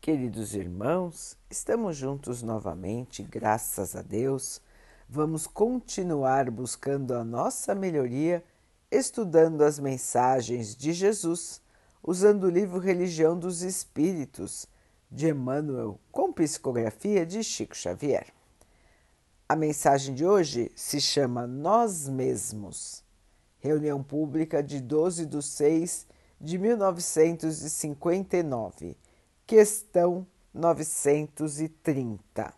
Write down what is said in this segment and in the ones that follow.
Queridos irmãos, estamos juntos novamente, graças a Deus. Vamos continuar buscando a nossa melhoria, estudando as mensagens de Jesus, usando o livro Religião dos Espíritos, de Emmanuel, com psicografia de Chico Xavier. A mensagem de hoje se chama Nós Mesmos. Reunião pública de 12 de 6 de 1959 Questão 930.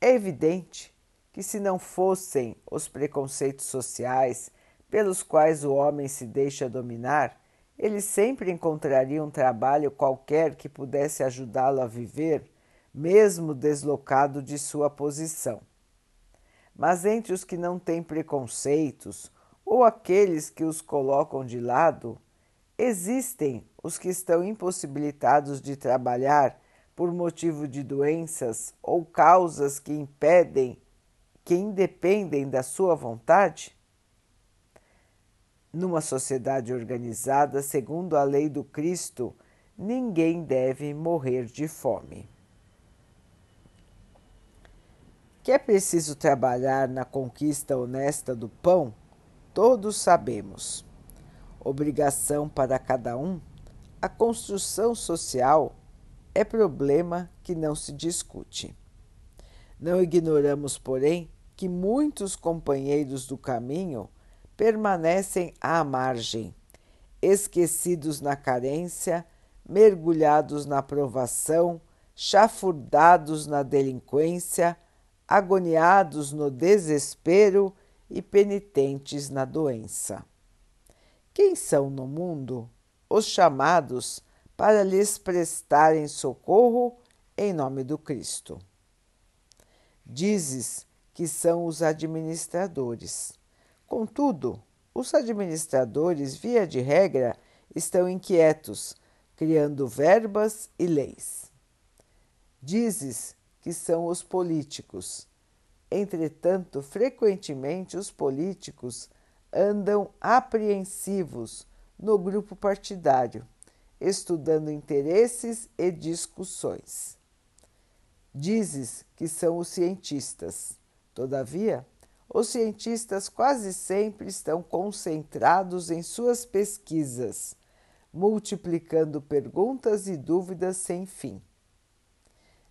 É evidente que, se não fossem os preconceitos sociais pelos quais o homem se deixa dominar, ele sempre encontraria um trabalho qualquer que pudesse ajudá-lo a viver, mesmo deslocado de sua posição. Mas entre os que não têm preconceitos ou aqueles que os colocam de lado, existem os que estão impossibilitados de trabalhar por motivo de doenças ou causas que impedem, que independem da sua vontade? Numa sociedade organizada segundo a lei do Cristo, ninguém deve morrer de fome. Que é preciso trabalhar na conquista honesta do pão, todos sabemos. Obrigação para cada um a construção social é problema que não se discute. Não ignoramos, porém, que muitos companheiros do caminho permanecem à margem, esquecidos na carência, mergulhados na provação, chafurdados na delinquência, agoniados no desespero e penitentes na doença. Quem são no mundo os chamados para lhes prestarem socorro em nome do Cristo. Dizes que são os administradores. Contudo, os administradores, via de regra, estão inquietos, criando verbas e leis. Dizes que são os políticos. Entretanto, frequentemente os políticos andam apreensivos no grupo partidário, estudando interesses e discussões. Dizes que são os cientistas. Todavia, os cientistas quase sempre estão concentrados em suas pesquisas, multiplicando perguntas e dúvidas sem fim.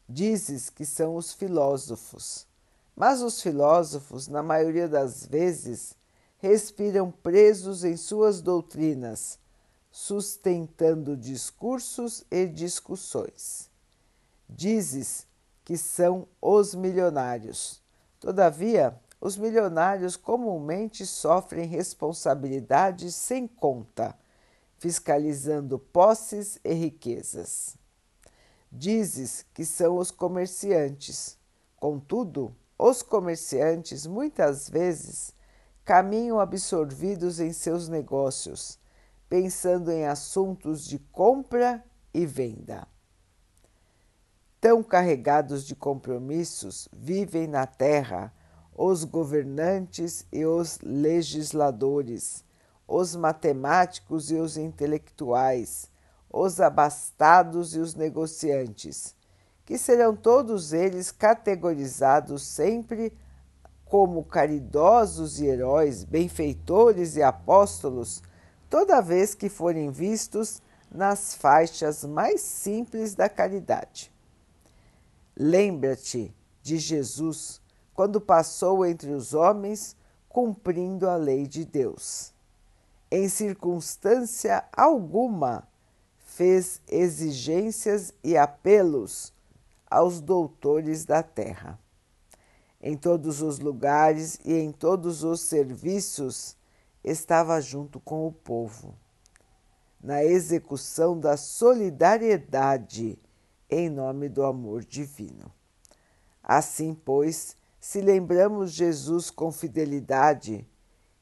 Dizes que são os filósofos, mas os filósofos, na maioria das vezes, respiram presos em suas doutrinas, sustentando discursos e discussões. Dizes que são os milionários. Todavia, os milionários comumente sofrem responsabilidades sem conta, fiscalizando posses e riquezas. Dizes que são os comerciantes. Contudo, os comerciantes muitas vezes caminham absorvidos em seus negócios, pensando em assuntos de compra e venda. Tão carregados de compromissos vivem na terra os governantes e os legisladores, os matemáticos e os intelectuais, os abastados e os negociantes, que serão todos eles categorizados sempre como caridosos e heróis, benfeitores e apóstolos, toda vez que forem vistos nas faixas mais simples da caridade. Lembra-te de Jesus quando passou entre os homens cumprindo a lei de Deus. Em circunstância alguma fez exigências e apelos aos doutores da terra em todos os lugares e em todos os serviços, estava junto com o povo, na execução da solidariedade em nome do amor divino. Assim, pois, se lembramos Jesus com fidelidade,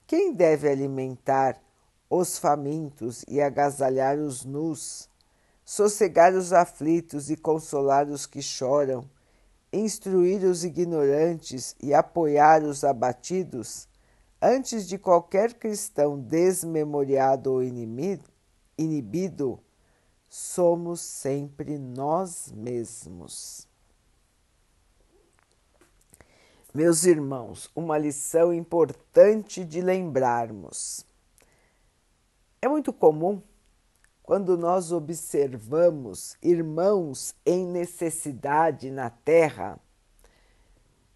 quem deve alimentar os famintos e agasalhar os nus, sossegar os aflitos e consolar os que choram? Instruir os ignorantes e apoiar os abatidos, antes de qualquer cristão desmemoriado ou inibido, somos sempre nós mesmos. Meus irmãos, uma lição importante de lembrarmos. É muito comum quando nós observamos irmãos em necessidade na Terra,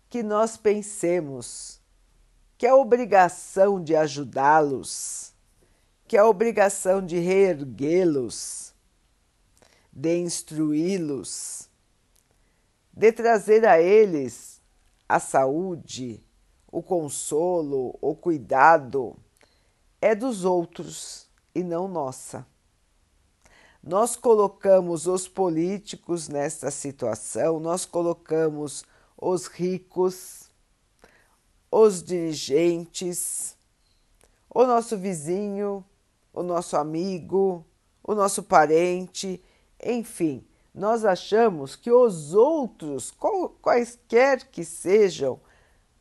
que nós pensemos que a obrigação de ajudá-los, que a obrigação de reerguê-los, de instruí-los, de trazer a eles a saúde, o consolo, o cuidado, é dos outros e não nossa. Nós colocamos os políticos nesta situação, nós colocamos os ricos, os dirigentes, o nosso vizinho, o nosso amigo, o nosso parente, enfim, nós achamos que os outros, quaisquer que sejam,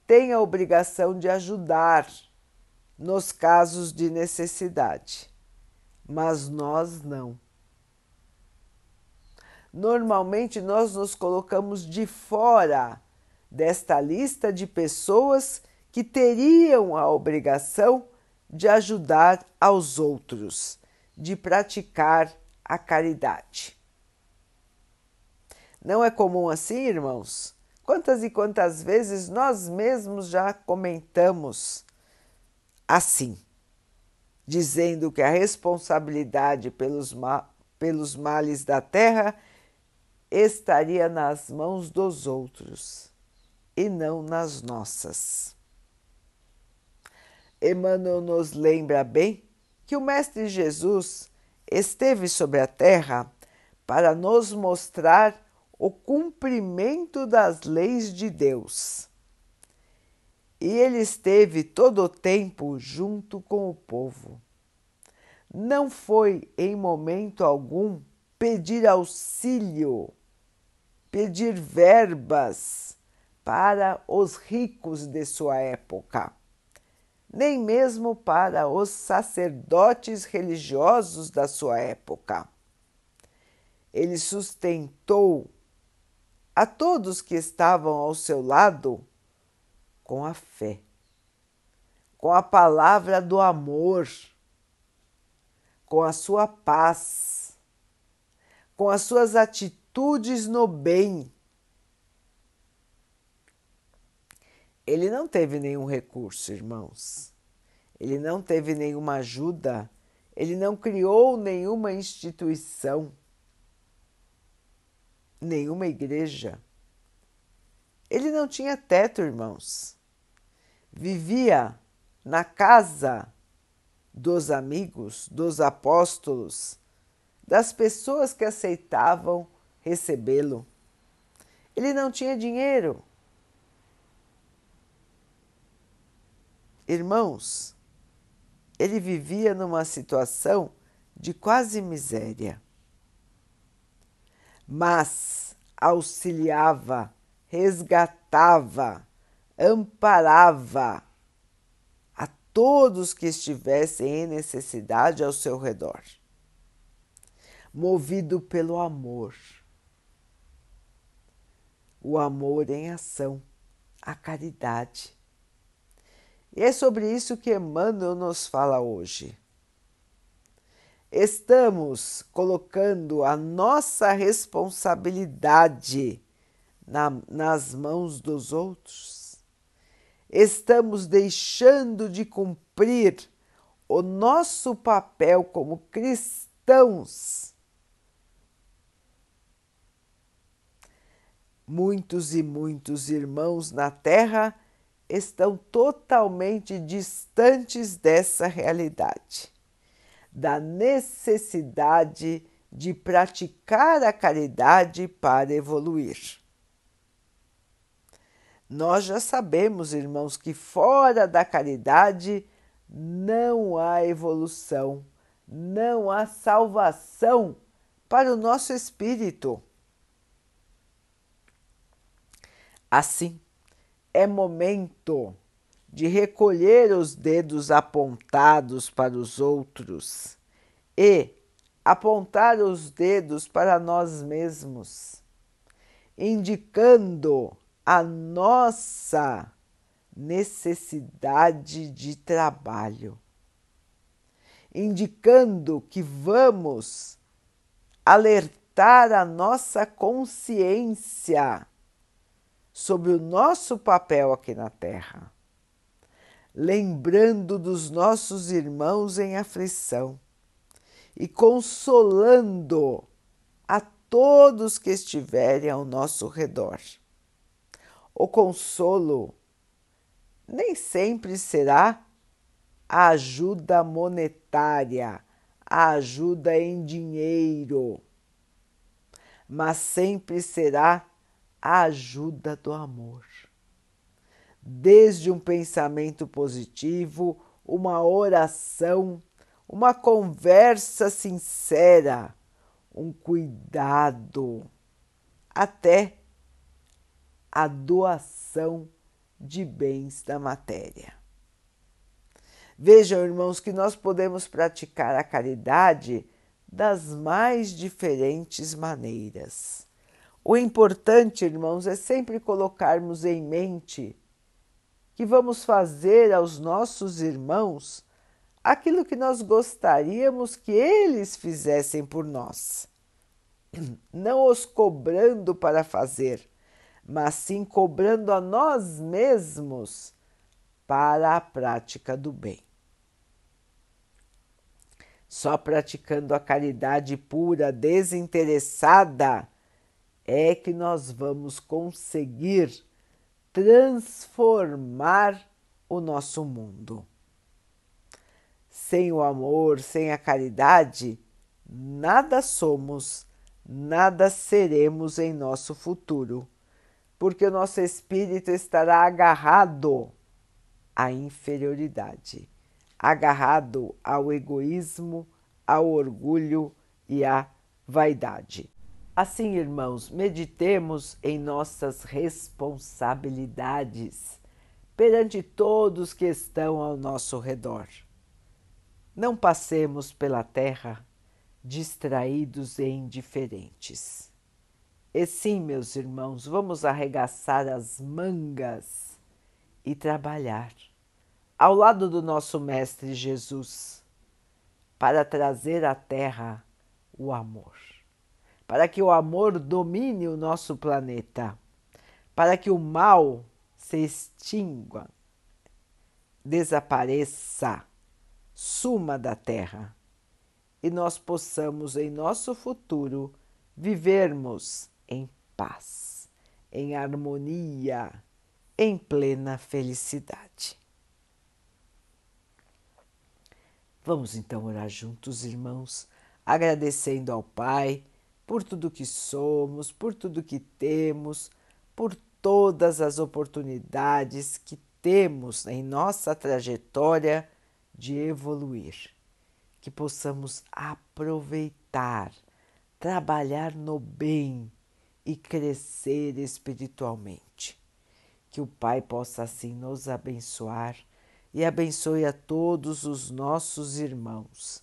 têm a obrigação de ajudar nos casos de necessidade, mas nós não. Normalmente nós nos colocamos de fora desta lista de pessoas que teriam a obrigação de ajudar aos outros, de praticar a caridade. Não é comum assim, irmãos? Quantas e quantas vezes nós mesmos já comentamos assim, dizendo que a responsabilidade pelos, ma pelos males da terra estaria nas mãos dos outros e não nas nossas. Emmanuel nos lembra bem que o Mestre Jesus esteve sobre a terra para nos mostrar o cumprimento das leis de Deus. E ele esteve todo o tempo junto com o povo. Não foi em momento algum pedir auxílio pedir verbas para os ricos de sua época, nem mesmo para os sacerdotes religiosos da sua época. Ele sustentou a todos que estavam ao seu lado com a fé, com a palavra do amor, com a sua paz, com as suas atitudes atitudes no bem. Ele não teve nenhum recurso, irmãos. Ele não teve nenhuma ajuda. Ele não criou nenhuma instituição, nenhuma igreja. Ele não tinha teto, irmãos. Vivia na casa dos amigos, dos apóstolos, das pessoas que aceitavam recebê-lo. Ele não tinha dinheiro. Irmãos, ele vivia numa situação de quase miséria. Mas auxiliava, resgatava, amparava a todos que estivessem em necessidade ao seu redor, movido pelo amor o amor em ação, a caridade. E é sobre isso que Emmanuel nos fala hoje. Estamos colocando a nossa responsabilidade na, nas mãos dos outros. Estamos deixando de cumprir o nosso papel como cristãos Muitos e muitos irmãos na Terra estão totalmente distantes dessa realidade, da necessidade de praticar a caridade para evoluir. Nós já sabemos, irmãos, que fora da caridade não há evolução, não há salvação para o nosso espírito. Assim, é momento de recolher os dedos apontados para os outros e apontar os dedos para nós mesmos, indicando a nossa necessidade de trabalho, indicando que vamos alertar a nossa consciência sobre o nosso papel aqui na Terra, lembrando dos nossos irmãos em aflição e consolando a todos que estiverem ao nosso redor. O consolo nem sempre será a ajuda monetária, a ajuda em dinheiro, mas sempre será a ajuda do amor. Desde um pensamento positivo, uma oração, uma conversa sincera, um cuidado, até a doação de bens da matéria. Vejam, irmãos, que nós podemos praticar a caridade das mais diferentes maneiras. O importante, irmãos, é sempre colocarmos em mente que vamos fazer aos nossos irmãos aquilo que nós gostaríamos que eles fizessem por nós. Não os cobrando para fazer, mas sim cobrando a nós mesmos para a prática do bem. Só praticando a caridade pura, desinteressada, é que nós vamos conseguir transformar o nosso mundo. Sem o amor, sem a caridade, nada somos, nada seremos em nosso futuro, porque o nosso espírito estará agarrado à inferioridade, agarrado ao egoísmo, ao orgulho e à vaidade. Assim, irmãos, meditemos em nossas responsabilidades perante todos que estão ao nosso redor. Não passemos pela terra distraídos e indiferentes. E sim, meus irmãos, vamos arregaçar as mangas e trabalhar ao lado do nosso Mestre Jesus para trazer à terra o amor para que o amor domine o nosso planeta, para que o mal se extingua, desapareça, suma da terra e nós possamos em nosso futuro vivermos em paz, em harmonia, em plena felicidade. Vamos então orar juntos, irmãos, agradecendo ao Pai por tudo que somos, por tudo que temos, por todas as oportunidades que temos em nossa trajetória de evoluir. Que possamos aproveitar, trabalhar no bem e crescer espiritualmente. Que o Pai possa assim nos abençoar e abençoe a todos os nossos irmãos